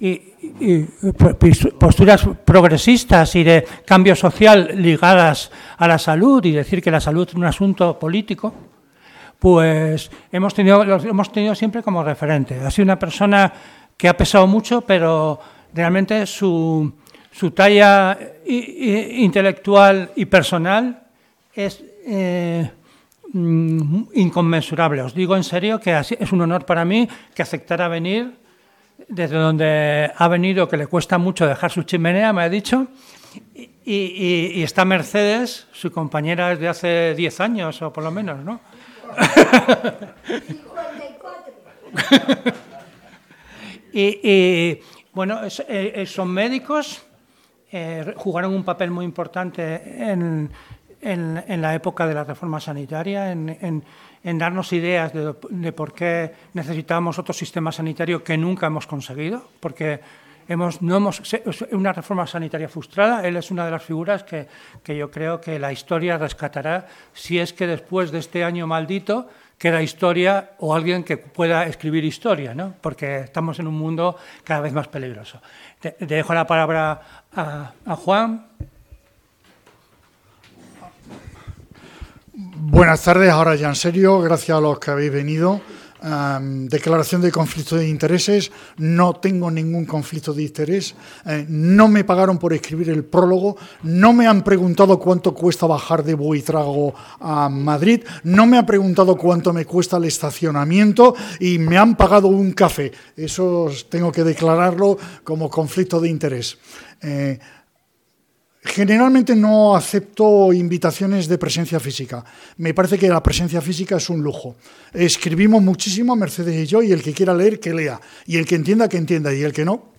y, posturas progresistas y de cambio social ligadas a la salud y decir que la salud es un asunto político, pues hemos tenido, hemos tenido siempre como referente. Ha sido una persona que ha pesado mucho, pero realmente su, su talla intelectual y personal es eh, mm, inconmensurable. Os digo en serio que es un honor para mí que aceptara venir desde donde ha venido, que le cuesta mucho dejar su chimenea, me ha dicho, y, está Mercedes, su compañera desde hace 10 años o por lo menos, ¿no? y, bueno, eh, son médicos, eh, jugaron un papel muy importante en, la época de la reforma sanitaria, en en darnos ideas de, por qué necesitábamos otro sistema sanitario que nunca hemos conseguido, porque hemos, no hemos, una reforma sanitaria frustrada. Él es una de las figuras que, que yo creo que la historia rescatará si es que después de este año maldito queda historia o alguien que pueda escribir historia, ¿no? porque estamos en un mundo cada vez más peligroso. Te, dejo la palabra a Juan. Buenas tardes, ahora ya en serio, gracias a los que habéis venido. declaración de conflicto de intereses, no tengo ningún conflicto de interés, eh, no me pagaron por escribir el prólogo, no me han preguntado cuánto cuesta bajar de Buitrago a Madrid, no me han preguntado cuánto me cuesta el estacionamiento y me han pagado un café. Eso tengo que declararlo como conflicto de interés. Eh, Generalmente no acepto invitaciones de presencia física. Me parece que la presencia física es un lujo. Escribimos muchísimo, Mercedes y yo, y el que quiera leer, que lea. Y el que entienda, que entienda. Y el que no,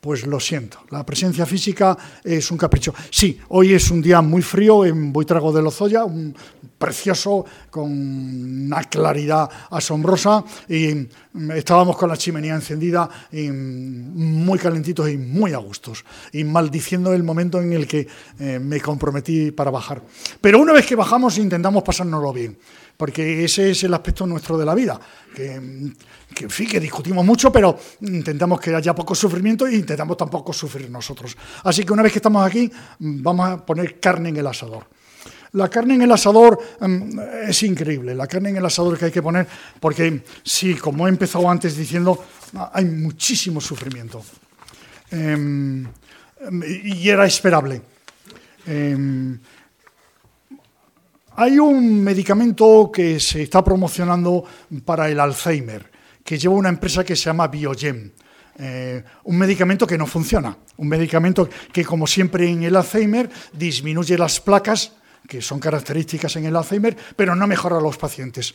pues lo siento, la presencia física es un capricho. Sí, hoy es un día muy frío en Buitrago de Lozoya, un precioso, con una claridad asombrosa, y estábamos con la chimenea encendida, y muy calentitos y muy a gustos, y maldiciendo el momento en el que eh, me comprometí para bajar. Pero una vez que bajamos intentamos pasárnoslo bien porque ese es el aspecto nuestro de la vida, que, en fin, que discutimos mucho, pero intentamos que haya poco sufrimiento e intentamos tampoco sufrir nosotros. Así que una vez que estamos aquí, vamos a poner carne en el asador. La carne en el asador em, es increíble, la carne en el asador que hay que poner, porque sí, como he empezado antes diciendo, hay muchísimo sufrimiento. Em, y era esperable. Em, hay un medicamento que se está promocionando para el Alzheimer, que lleva una empresa que se llama Biogen. Eh, un medicamento que no funciona, un medicamento que, como siempre en el Alzheimer, disminuye las placas, que son características en el Alzheimer, pero no mejora a los pacientes.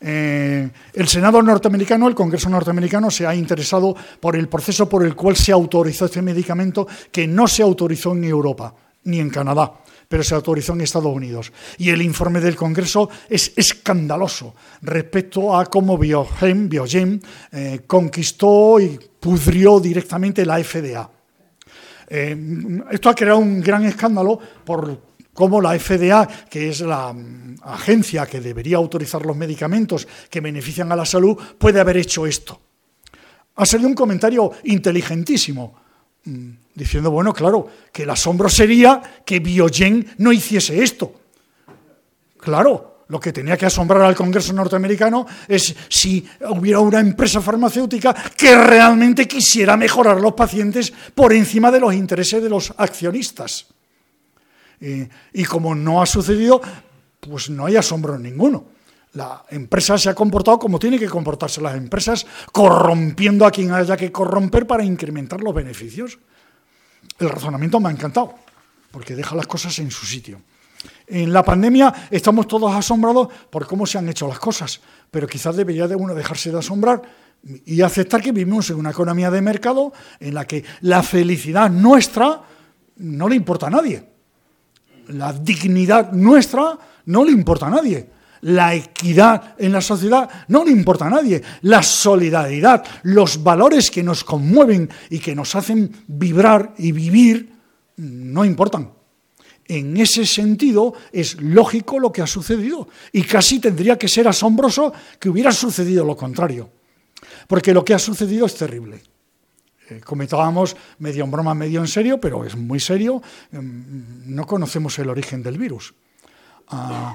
Eh, el Senado norteamericano, el Congreso norteamericano, se ha interesado por el proceso por el cual se autorizó este medicamento que no se autorizó en Europa ni en Canadá pero se autorizó en Estados Unidos. Y el informe del Congreso es escandaloso respecto a cómo Biogen, eh, conquistó y pudrió directamente la FDA. Eh, esto ha creado un gran escándalo por cómo la FDA, que es la mm, agencia que debería autorizar los medicamentos que benefician a la salud, puede haber hecho esto. Ha salido un comentario inteligentísimo Mm, diciendo, bueno, claro, que el asombro sería que Biogen no hiciese esto. Claro, lo que tenía que asombrar al Congreso norteamericano es si hubiera una empresa farmacéutica que realmente quisiera mejorar a los pacientes por encima de los intereses de los accionistas. Y como no ha sucedido, pues no hay asombro ninguno. La empresa se ha comportado como tiene que comportarse las empresas, corrompiendo a quien haya que corromper para incrementar los beneficios. El razonamiento me ha encantado, porque deja las cosas en su sitio. En la pandemia estamos todos asombrados por cómo se han hecho las cosas, pero quizás debería de uno dejarse de asombrar y aceptar que vivimos en una economía de mercado en la que la felicidad nuestra no le importa a nadie. La dignidad nuestra no le importa a nadie la equidad en la sociedad no le importa a nadie. La solidaridad, los valores que nos conmueven y que nos hacen vibrar y vivir, no importan. En ese sentido es lógico lo que ha sucedido y casi tendría que ser asombroso que hubiera sucedido lo contrario. Porque lo que ha sucedido es terrible. eh, comentábamos medio en broma, medio en serio, pero es muy serio, em, no conocemos el origen del virus. Ah,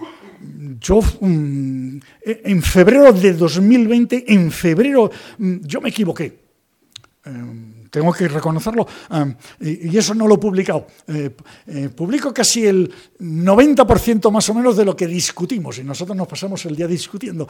yo mm, en febrero de 2020, en febrero, mm, yo me equivoqué. Em, tengo que reconocerlo, y, eso no lo he publicado. Eh, eh, publico casi el 90% más o menos de lo que discutimos, y nosotros nos pasamos el día discutiendo,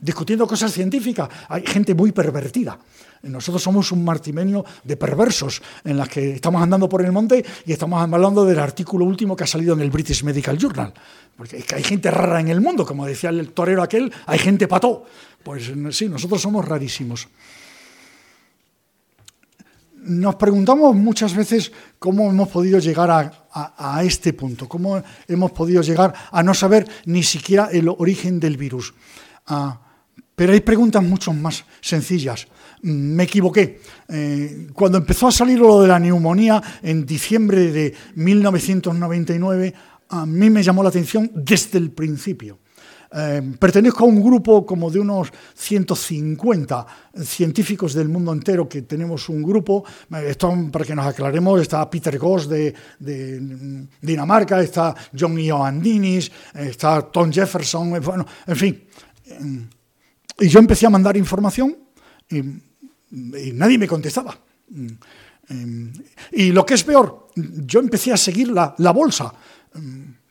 discutiendo cosas científicas. Hay gente muy pervertida. Nosotros somos un martimenio de perversos en las que estamos andando por el monte y estamos hablando del artículo último que ha salido en el British Medical Journal. Porque hay gente rara en el mundo, como decía el torero aquel, hay gente pató. Pues sí, nosotros somos rarísimos nos preguntamos muchas veces cómo hemos podido llegar a, este punto, cómo hemos podido llegar a no saber ni siquiera el origen del virus. Ah, pero hay preguntas mucho más sencillas. Mm, me equivoqué. Eh, cuando empezó a salir lo de la neumonía en diciembre de 1999, a mí me llamó la atención desde el principio. Eh, pertenezco a un grupo como de unos 150 científicos del mundo entero que tenemos un grupo. Eh, para que nos aclaremos, está Peter Goss de, Dinamarca, está John Ioannidis, está Tom Jefferson, eh, bueno, en fin. Y yo empecé a mandar información nadie me contestaba. Y lo que es peor, yo empecé a seguir la, la bolsa.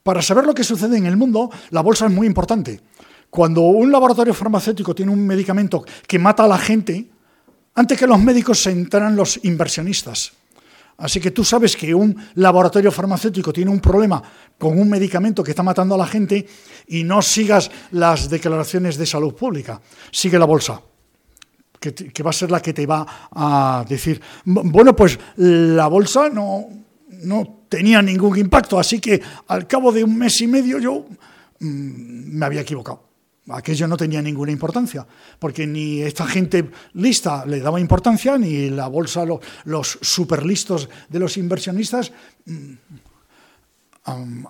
Para saber lo que sucede en el mundo, la bolsa es muy importante. Cuando un laboratorio farmacéutico tiene un medicamento que mata a la gente, antes que los médicos se enteran los inversionistas. Así que tú sabes que un laboratorio farmacéutico tiene un problema con un medicamento que está matando a la gente y no sigas las declaraciones de salud pública. Sigue la bolsa, que, va a ser la que te va a decir, bueno, pues la bolsa no, no tenía ningún impacto, así que al cabo de un mes y medio yo mm, me había equivocado. Aquello no tenía ninguna importancia, porque ni esta gente lista le daba importancia, ni la bolsa, los superlistos de los inversionistas, mm,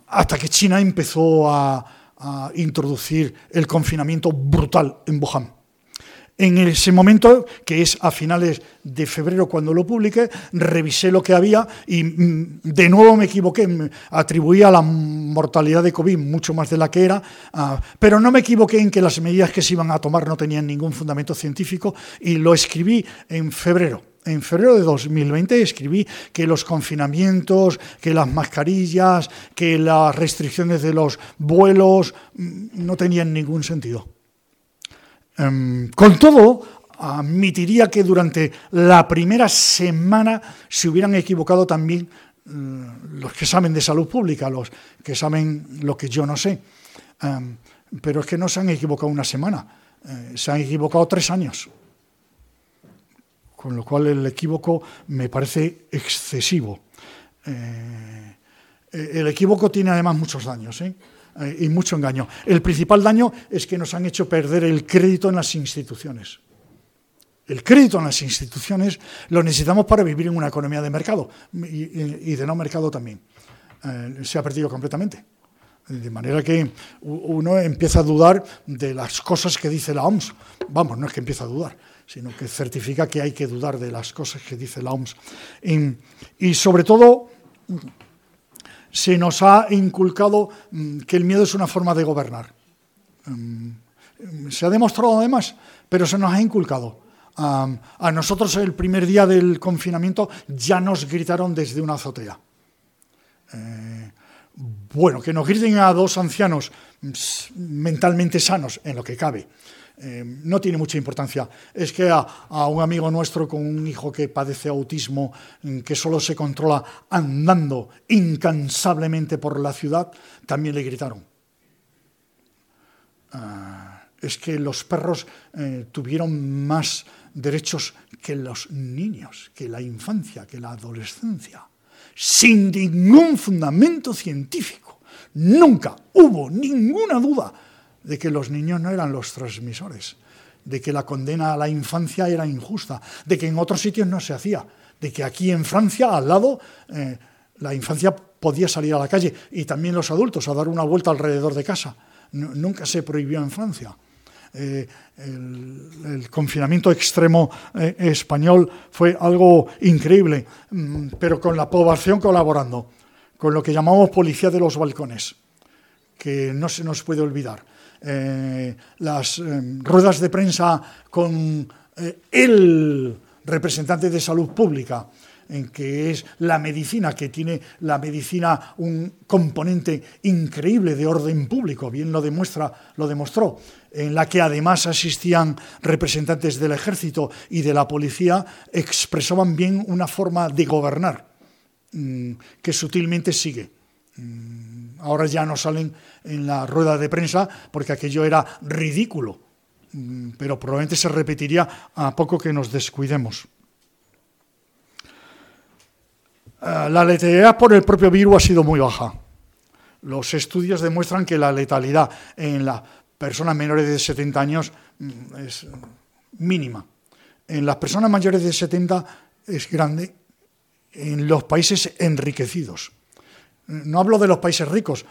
hasta que China empezó a introducir el confinamiento brutal en Wuhan. En ese momento, que es a finales de febrero cuando lo publiqué, revisé lo que había y mm, de nuevo me equivoqué, atribuía la mortalidad de COVID mucho más de la que era, ah, pero no me equivoqué en que las medidas que se iban a tomar no tenían ningún fundamento científico y lo escribí en febrero. En febrero de 2020 escribí que los confinamientos, que las mascarillas, que las restricciones de los vuelos mm, no tenían ningún sentido. Em, con todo, admitiría que durante la primera semana se hubieran equivocado también mm, los que saben de salud pública, los que saben lo que yo no sé. Em, pero es que no se han equivocado una semana, eh, se han equivocado tres años. Con lo cual el equívoco me parece excesivo. Eh, el equívoco tiene además muchos daños. ¿eh? Eh, y mucho engaño. El principal daño es que nos han hecho perder el crédito en las instituciones. El crédito en las instituciones lo necesitamos para vivir en una economía de mercado y, de no mercado también. Eh, se ha perdido completamente. De manera que uno empieza a dudar de las cosas que dice la OMS. Vamos, no es que empieza a dudar, sino que certifica que hay que dudar de las cosas que dice la OMS. y sobre todo, se nos ha inculcado mm, que el miedo es una forma de gobernar. Mm, se ha demostrado además, pero se nos ha inculcado. A nosotros el primer día del confinamiento ya nos gritaron desde una azotea. Eh, bueno, que nos griten a dos ancianos mm, mentalmente sanos, en lo que cabe, eh, no tiene mucha importancia. Es que a, un amigo nuestro con un hijo que padece autismo, mm, que solo se controla andando incansablemente por la ciudad, también le gritaron. Ah, es que los perros eh, tuvieron más derechos que los niños, que la infancia, que la adolescencia, sin ningún fundamento científico. Nunca hubo ninguna duda de que los niños no eran los transmisores, de que la condena a la infancia era injusta, de que en otros sitios no se hacía, de que aquí en Francia, al lado, eh, la infancia podía salir a la calle y también los adultos a dar una vuelta alrededor de casa. nunca se prohibió en Francia. eh, el, confinamiento extremo eh, español fue algo increíble, mm, pero con la población colaborando, con lo que llamamos policía de los balcones, que no se nos puede olvidar. Eh, las ruedas de prensa con el representante de salud pública, en que es la medicina, que tiene la medicina un componente increíble de orden público, bien lo demuestra, lo demostró, en la que además asistían representantes del ejército y de la policía, expresaban bien una forma de gobernar mm, que sutilmente sigue. Ahora ya no salen en la rueda de prensa porque aquello era ridículo, mm, pero probablemente se repetiría a poco que nos descuidemos. Eh, la letalidad por el propio virus ha sido muy baja. Los estudios demuestran que la letalidad en las personas menores de 70 años mm, es mínima. En las personas mayores de 70 es grande en los países enriquecidos. No hablo de los países ricos,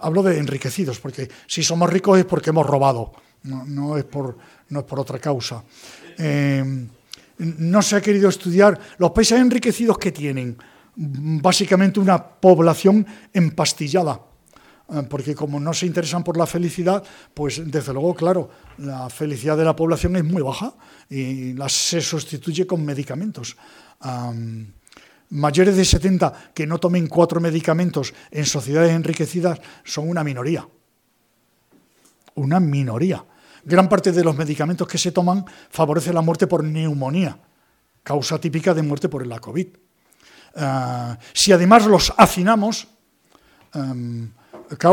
hablo de enriquecidos, porque si somos ricos es porque hemos robado, no, es, por, otra causa. Eh, no se ha querido estudiar los países enriquecidos que tienen básicamente una población empastillada, eh, porque como no se interesan por la felicidad, pues desde luego, claro, la felicidad de la población es muy baja y se sustituye con medicamentos. Mayores de 70 que no tomen cuatro medicamentos en sociedades enriquecidas son una minoría. Una minoría. Gran parte de los medicamentos que se toman favorece la muerte por neumonía, causa típica de muerte por la COVID. Ah, si además los hacinamos, um,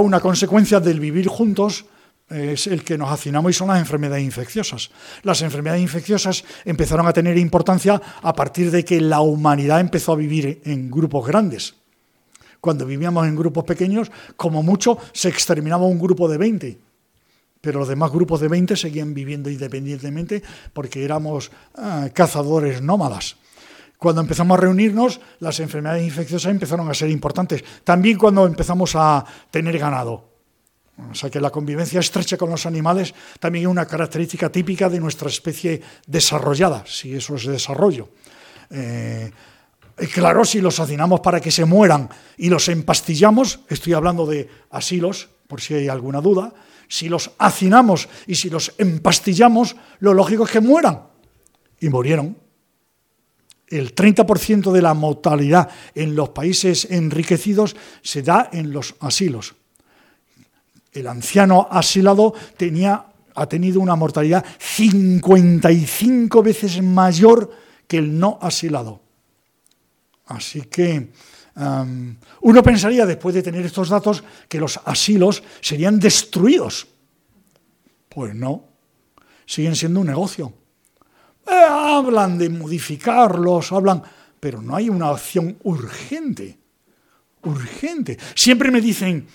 una consecuencia del vivir juntos es el que nos hacinamos y son las enfermedades infecciosas. Las enfermedades infecciosas empezaron a tener importancia a partir de que la humanidad empezó a vivir en grupos grandes. Cuando vivíamos en grupos pequeños, como mucho, se exterminaba un grupo de 20 pero los demás grupos de 20 seguían viviendo independientemente porque éramos ah, cazadores nómadas. Cuando empezamos a reunirnos, las enfermedades infecciosas empezaron a ser importantes. También cuando empezamos a tener ganado. O sea que la convivencia estrecha con los animales también es una característica típica de nuestra especie desarrollada, si eso es desarrollo. Eh, claro, si los hacinamos para que se mueran y los empastillamos, estoy hablando de asilos, por si hay alguna duda, si los hacinamos y si los empastillamos, lo lógico es que mueran. Y murieron el 30% de la mortalidad en los países enriquecidos se da en los asilos. El anciano asilado tenía, ha tenido una mortalidad 55 veces mayor que el no asilado. Así que um, uno pensaría, después de tener estos datos, que los asilos serían destruidos. Pues no, siguen siendo un negocio. Eh, hablan de modificarlos, hablan, pero no hay una acción urgente. Urgente. Siempre me dicen,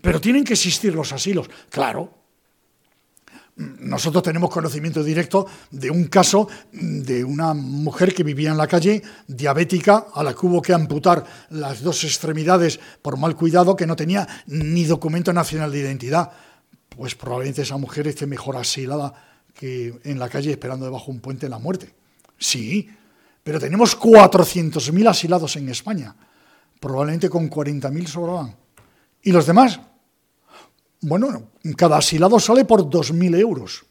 pero tienen que existir los asilos. Claro. Nosotros tenemos conocimiento directo de un caso de una mujer que vivía en la calle, diabética, a la que hubo que amputar las dos extremidades por mal cuidado, que no tenía ni documento nacional de identidad. Pues probablemente esa mujer esté mejor asilada que en la calle esperando debajo un puente la muerte. Sí, pero tenemos 400.000 asilados en España. Probablemente con 40.000 sobraban. ¿Y los demás? Bueno, cada asilado sale por 2.000 euros.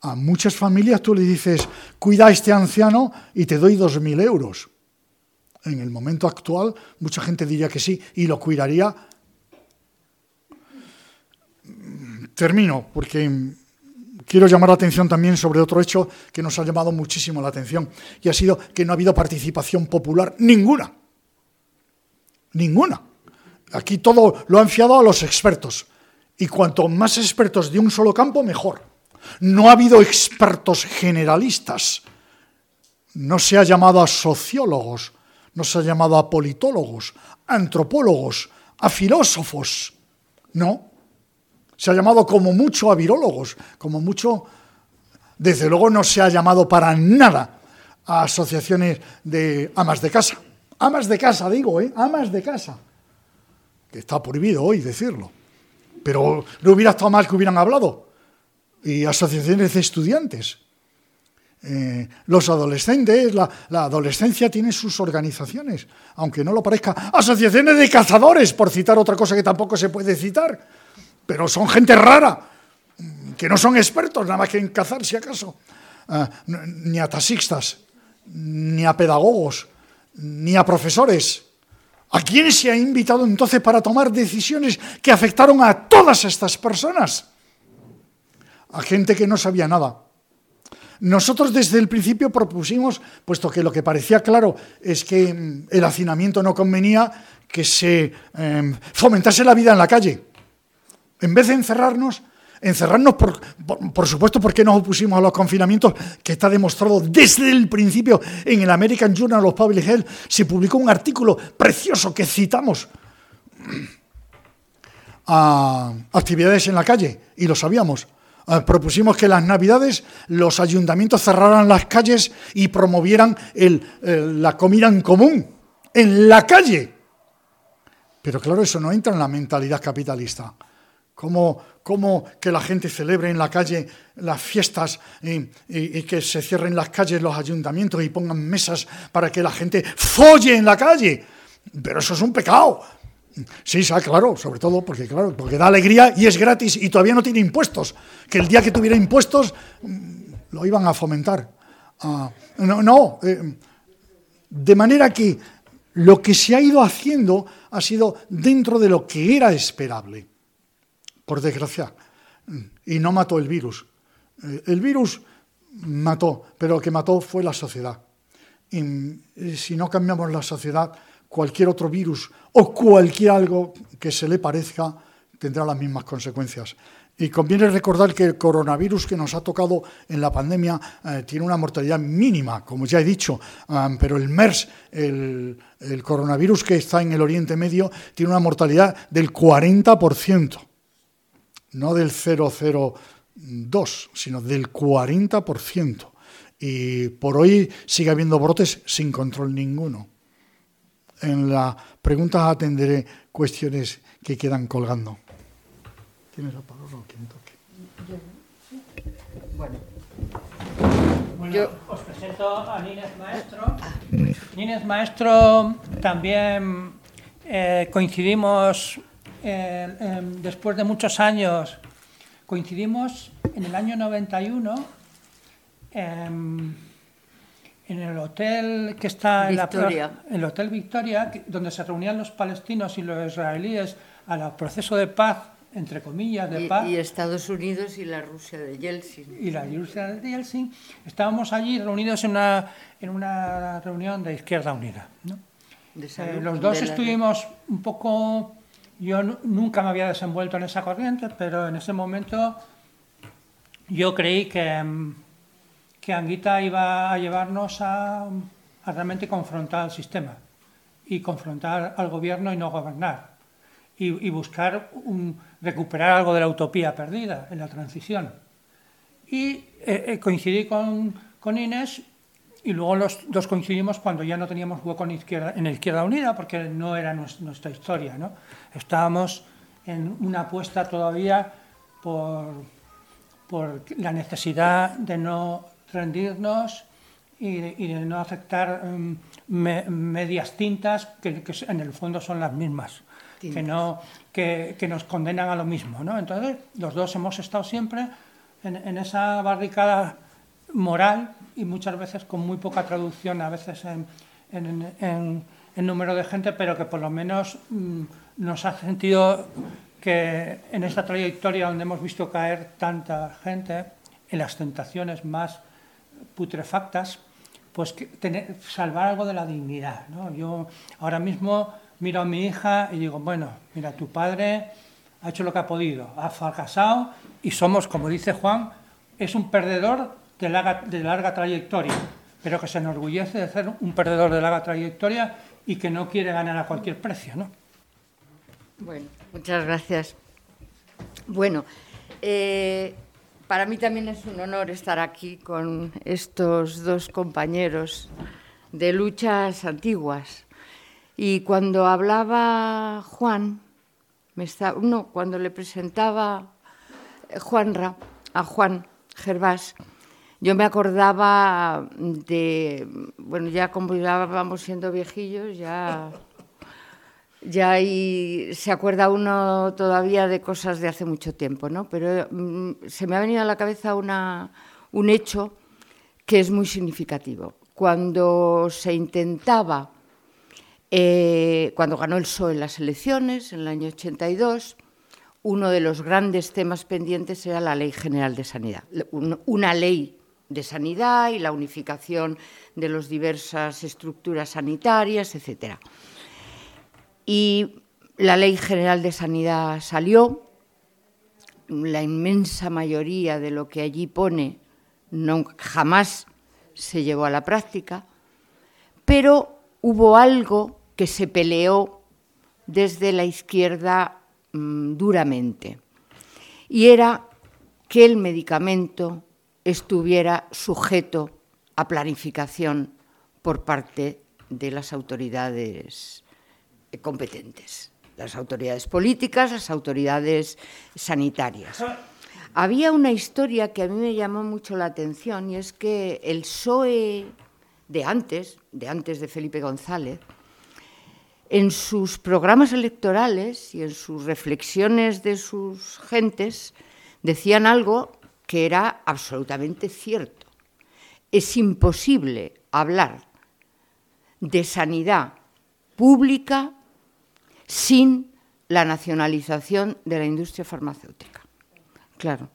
A muchas familias tú le dices, cuida a este anciano y te doy 2.000 euros. En el momento actual, mucha gente diría que sí y lo cuidaría. Termino, porque quiero llamar la atención también sobre otro hecho que nos ha llamado muchísimo la atención y ha sido que no ha habido participación popular ninguna. Ninguna. Aquí todo lo han fiado a los expertos. Y cuanto más expertos de un solo campo, mejor. No ha habido expertos generalistas. No se ha llamado a sociólogos, no se ha llamado a politólogos, a antropólogos, a filósofos. No, se ha llamado como mucho a virólogos, como mucho, desde luego no se ha llamado para nada a asociaciones de amas de casa. Amas de casa, digo, ¿eh? Amas de casa. Está prohibido hoy decirlo. Pero no hubiera estado mal que hubieran hablado. y asociaciones de estudiantes. Eh, los adolescentes, la, la, adolescencia tiene sus organizaciones, aunque no lo parezca. Asociaciones de cazadores, por citar otra cosa que tampoco se puede citar, pero son gente rara, que no son expertos nada más que en cazar, si acaso. Ah, ni a taxistas, ni a pedagogos, ni a profesores. ¿A quién se ha invitado entonces para tomar decisiones que afectaron a todas estas personas? A gente que no sabía nada. Nosotros desde el principio propusimos, puesto que lo que parecía claro es que mm, el hacinamiento no convenía, que se em, fomentase la vida en la calle. En vez de encerrarnos, encerrarnos, por, por, supuesto, porque nos opusimos a los confinamientos, que está demostrado desde el principio en el American Journal of Public Health, se publicó un artículo precioso que citamos actividades en la calle, y lo sabíamos. Eh, propusimos que las navidades los ayuntamientos cerraran las calles y promovieran el, la comida en común, en la calle. Pero claro, eso no entra en la mentalidad capitalista. ¿Cómo, cómo que la gente celebre en la calle las fiestas y, que se cierren las calles los ayuntamientos y pongan mesas para que la gente folle en la calle? Pero eso es un pecado. Sí, claro, sobre todo porque, claro, porque da alegría y es gratis y todavía no tiene impuestos. Que el día que tuviera impuestos mm, lo iban a fomentar. Ah, no, no eh, de manera que lo que se ha ido haciendo ha sido dentro de lo que era esperable por desgracia. Y no mató el virus. Eh, el virus mató, pero lo que mató fue la sociedad. Y eh, si no cambiamos la sociedad, cualquier otro virus o cualquier algo que se le parezca tendrá las mismas consecuencias. Y conviene recordar que el coronavirus que nos ha tocado en la pandemia eh, tiene una mortalidad mínima, como ya he dicho, pero el MERS, el, coronavirus que está en el Oriente Medio, tiene una mortalidad del 40% no del 0,02, sino del 40%. Y por hoy sigue habiendo brotes sin control ninguno. En la pregunta atenderé cuestiones que quedan colgando. ¿Tienes la palabra o quién toque? Bueno. Yo os presento a Nínez Maestro. Nínez Maestro también eh, coincidimos después de muchos años, coincidimos en el año 91 em, en el hotel que está en, la, el Hotel Victoria, donde se reunían los palestinos y los israelíes al proceso de paz, entre comillas, de paz. Y Estados Unidos y la Rusia de Yeltsin. Y la Rusia de Yeltsin. Estábamos allí reunidos en una, en una reunión de Izquierda Unida. Eh, los dos estuvimos un poco yo nunca me había desenvuelto en esa corriente, pero en ese momento yo creí que, mm, que Anguita iba a llevarnos a, realmente confrontar al sistema y confrontar al gobierno y no gobernar y, buscar recuperar algo de la utopía perdida en la transición. Y eh, eh, coincidí con, con Inés y luego los dos coincidimos cuando ya no teníamos hueco en Izquierda, en Izquierda Unida, porque no era nuestra historia. ¿no? Estábamos en una apuesta todavía por, por la necesidad de no rendirnos y de, no aceptar em, medias tintas que, en el fondo son las mismas, que, no, que, que, nos condenan a lo mismo. ¿no? Entonces, los dos hemos estado siempre en, en esa barricada moral y muchas veces con muy poca traducción, a veces en, en, número de gente, pero que por lo menos mm, nos ha sentido que en esta trayectoria donde hemos visto caer tanta gente, en las tentaciones más putrefactas, pues que tener, salvar algo de la dignidad. ¿no? Yo ahora mismo miro a mi hija y digo, bueno, mira, tu padre ha hecho lo que ha podido, ha fracasado y somos, como dice Juan, es un perdedor de larga, trayectoria, pero que se enorgullece de ser un perdedor de larga trayectoria y que no quiere ganar a cualquier precio. ¿no? Bueno, muchas gracias. Bueno, eh, para mí también es un honor estar aquí con estos dos compañeros de luchas antiguas. Y cuando hablaba Juan, me está, no, cuando le presentaba Juanra, a Juan Gervás, yo me acordaba de, bueno, ya como ya vamos siendo viejillos, ya, ya se acuerda uno todavía de cosas de hace mucho tiempo, ¿no? Pero mm, se me ha venido a la cabeza un hecho que es muy significativo. Cuando se intentaba, eh, cuando ganó el PSOE en las elecciones, en el año 82, uno de los grandes temas pendientes era la Ley General de Sanidad, una ley de sanidad y la unificación de las diversas estructuras sanitarias, etc. Y la Ley General de Sanidad salió, la inmensa mayoría de lo que allí pone no, jamás se llevó a la práctica, pero hubo algo que se peleó desde la izquierda mmm, duramente, y era que el medicamento estuviera sujeto a planificación por parte de las autoridades competentes, las autoridades políticas, las autoridades sanitarias. Había una historia que a mí me llamó mucho la atención y es que el PSOE de antes, de antes de Felipe González, en sus programas electorales y en sus reflexiones de sus gentes decían algo que era absolutamente cierto. Es imposible hablar de sanidad pública sin la nacionalización de la industria farmacéutica. Claro,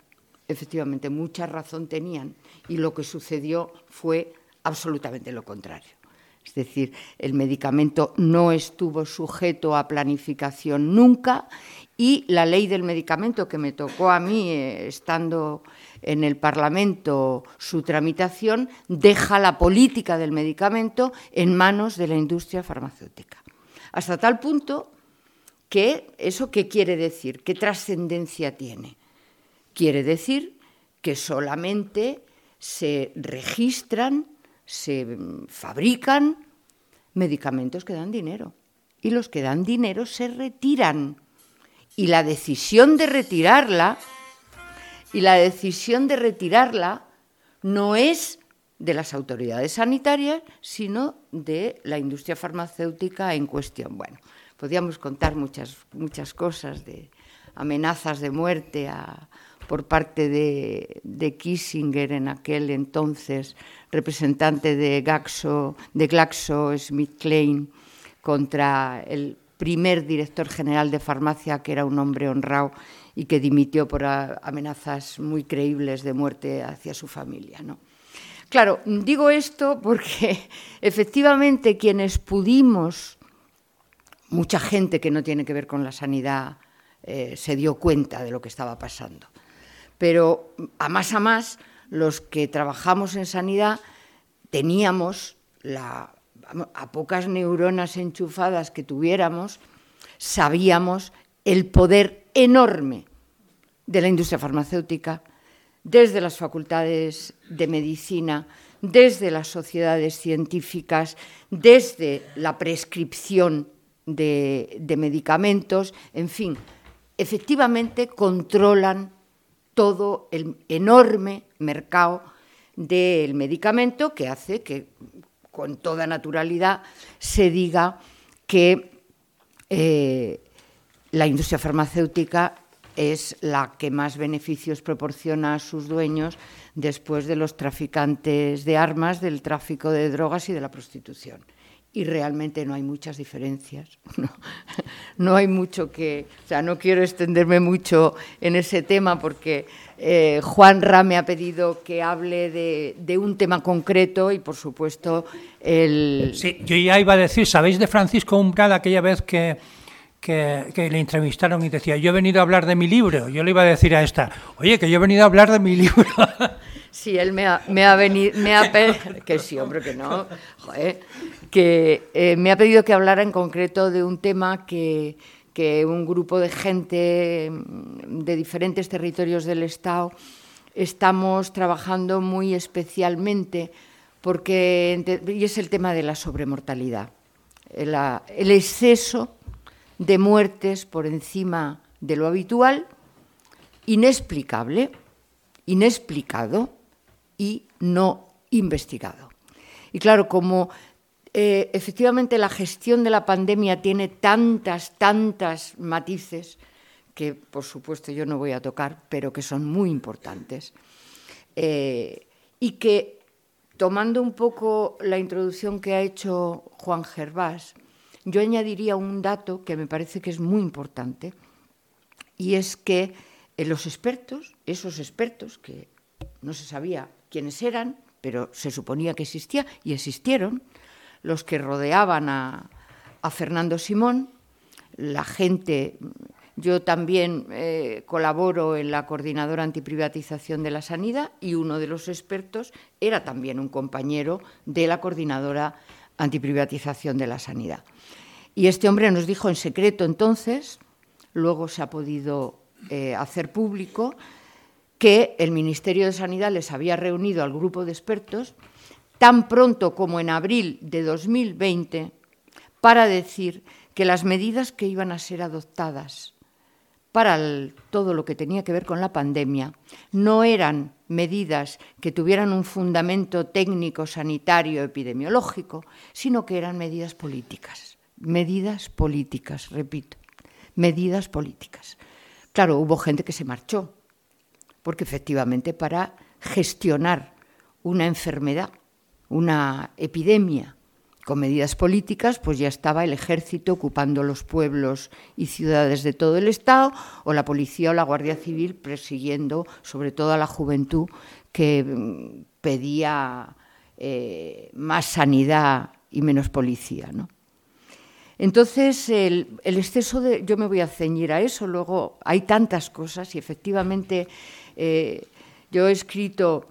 efectivamente, mucha razón tenían y lo que sucedió fue absolutamente lo contrario. Es decir, el medicamento no estuvo sujeto a planificación nunca y la ley del medicamento que me tocó a mí eh, estando en el Parlamento su tramitación deja la política del medicamento en manos de la industria farmacéutica. Hasta tal punto que eso qué quiere decir, qué trascendencia tiene. Quiere decir que solamente se registran se fabrican medicamentos que dan dinero y los que dan dinero se retiran. Y la decisión de retirarla y la decisión de retirarla no es de las autoridades sanitarias, sino de la industria farmacéutica en cuestión. Bueno, podríamos contar muchas, muchas cosas de amenazas de muerte a, por parte de, Kissinger en aquel entonces representante de, Gaxo, de GlaxoSmithKline contra el primer director general de farmacia, que era un hombre honrado y que dimitió por amenazas muy creíbles de muerte hacia su familia. ¿no? Claro, digo esto porque efectivamente quienes pudimos, mucha gente que no tiene que ver con la sanidad, eh, se dio cuenta de lo que estaba pasando pero a más a más los que trabajamos en sanidad teníamos la, a pocas neuronas enchufadas que tuviéramos, sabíamos el poder enorme de la industria farmacéutica, desde las facultades de medicina, desde las sociedades científicas, desde la prescripción de, de medicamentos, en fin, efectivamente controlan todo el enorme mercado del medicamento que hace que con toda naturalidad se diga que eh, la industria farmacéutica es la que más beneficios proporciona a sus dueños después de los traficantes de armas, del tráfico de drogas y de la prostitución y realmente no hay muchas diferencias. No, hay mucho que, o sea, no quiero extenderme mucho en ese tema porque eh, Juan Ra me ha pedido que hable de, un tema concreto y, por supuesto, el... Sí, yo ya iba a decir, ¿sabéis de Francisco Umbral aquella vez que, que, que, le entrevistaron y decía, yo he venido a hablar de mi libro? Yo le iba a decir a esta, oye, que yo he venido a hablar de mi libro. Sí, él me ha, me ha venido, me ha que sí, hombre, que no, que eh, me ha pedido que hablara en concreto de un tema que, que un grupo de gente mm, de diferentes territorios del Estado estamos trabajando muy especialmente porque y es el tema de la sobremortalidad, el, el exceso de muertes por encima de lo habitual, inexplicable inexplicado y no investigado. Y claro, como eh, efectivamente la gestión de la pandemia tiene tantas, tantas matices, que por supuesto yo no voy a tocar, pero que son muy importantes, eh, y que tomando un poco la introducción que ha hecho Juan Gervás, yo añadiría un dato que me parece que es muy importante, y es que eh, los expertos, esos expertos que no se sabía quiénes eran, pero se suponía que existía y existieron, los que rodeaban a, Fernando Simón, la gente. Yo también eh, colaboro en la coordinadora antiprivatización de la sanidad y uno de los expertos era también un compañero de la coordinadora antiprivatización de la sanidad. Y este hombre nos dijo en secreto entonces, luego se ha podido eh, hacer público, que el Ministerio de Sanidad les había reunido al grupo de expertos tan pronto como en abril de 2020 para decir que las medidas que iban a ser adoptadas para todo lo que tenía que ver con la pandemia no eran medidas que tuvieran un fundamento técnico, sanitario, epidemiológico, sino que eran medidas políticas. Medidas políticas, repito, medidas políticas. Claro, hubo gente que se marchó, porque efectivamente para gestionar una enfermedad, una epidemia con medidas políticas, pues ya estaba el ejército ocupando los pueblos y ciudades de todo el Estado, o la policía o la Guardia Civil persiguiendo sobre todo a la juventud que mm, pedía eh, más sanidad y menos policía. ¿no? Entonces, el, exceso de... Yo me voy a ceñir a eso, luego hay tantas cosas y efectivamente eh, yo he escrito,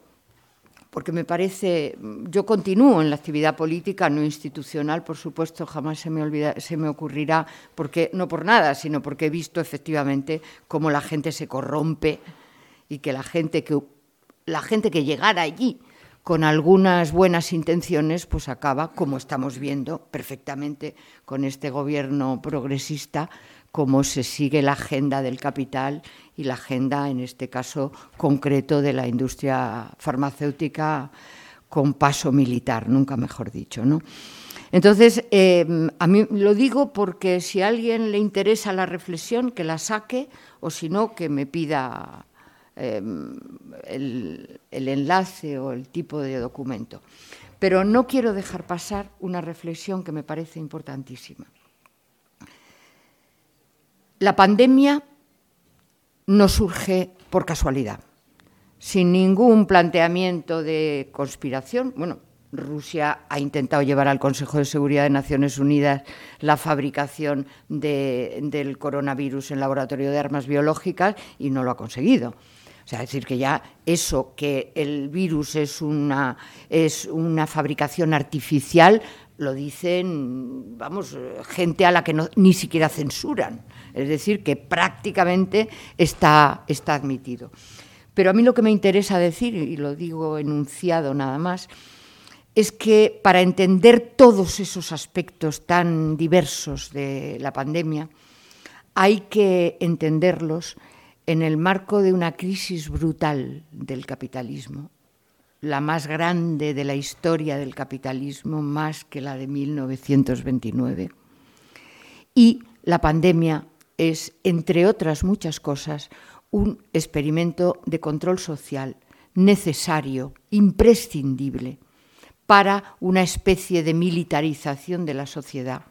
porque me parece, yo continúo en la actividad política, no institucional, por supuesto, jamás se me, olvida, se me ocurrirá, porque no por nada, sino porque he visto efectivamente cómo la gente se corrompe y que la gente que, la gente que llegara allí con algunas buenas intenciones, pues acaba, como estamos viendo perfectamente con este gobierno progresista, cómo se sigue la agenda del capital y la agenda, en este caso concreto, de la industria farmacéutica con paso militar, nunca mejor dicho. ¿no? Entonces, eh, a mí lo digo porque si a alguien le interesa la reflexión, que la saque, o si no, que me pida eh, el, el enlace o el tipo de documento. Pero no quiero dejar pasar una reflexión que me parece importantísima. La pandemia no surge por casualidad, sin ningún planteamiento de conspiración. Bueno, Rusia ha intentado llevar al Consejo de Seguridad de Naciones Unidas la fabricación del coronavirus en laboratorio de armas biológicas y no lo ha conseguido. O sea, decir que ya eso, que el virus es una, es una fabricación artificial, lo dicen, vamos, gente a la que no, ni siquiera censuran. Es decir, que prácticamente está, está admitido. Pero a mí lo que me interesa decir, y lo digo enunciado nada más, es que para entender todos esos aspectos tan diversos de la pandemia, hay que entenderlos en el marco de una crisis brutal del capitalismo, la más grande de la historia del capitalismo, más que la de 1929. Y la pandemia es, entre otras muchas cosas, un experimento de control social necesario, imprescindible, para una especie de militarización de la sociedad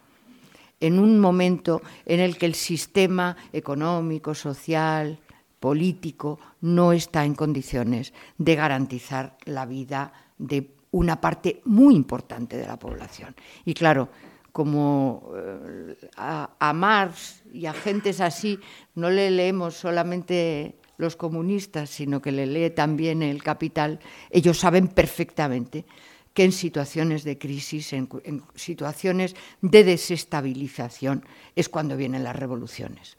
en un momento en el que el sistema económico, social, político no está en condiciones de garantizar la vida de una parte muy importante de la población. Y claro, como eh, a, Marx y a gentes así no le leemos solamente los comunistas, sino que le lee también el capital, ellos saben perfectamente que en situaciones de crisis, en situaciones de desestabilización, es cuando vienen las revoluciones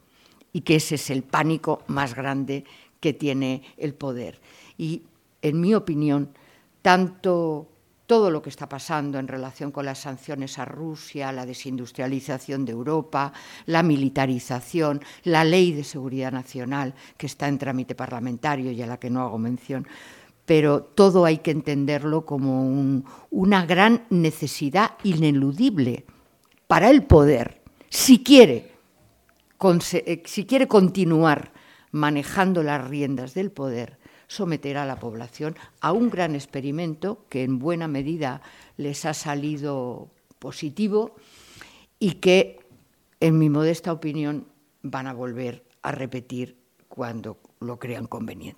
y que ese es el pánico más grande que tiene el poder. Y, en mi opinión, tanto todo lo que está pasando en relación con las sanciones a Rusia, la desindustrialización de Europa, la militarización, la ley de seguridad nacional que está en trámite parlamentario y a la que no hago mención. Pero todo hay que entenderlo como una gran necesidad ineludible para el poder, si quiere, eh, si quiere continuar manejando las riendas del poder, someter a la población a un gran experimento que en buena medida les ha salido positivo y que, en mi modesta opinión, van a volver a repetir cuando lo crean conveniente.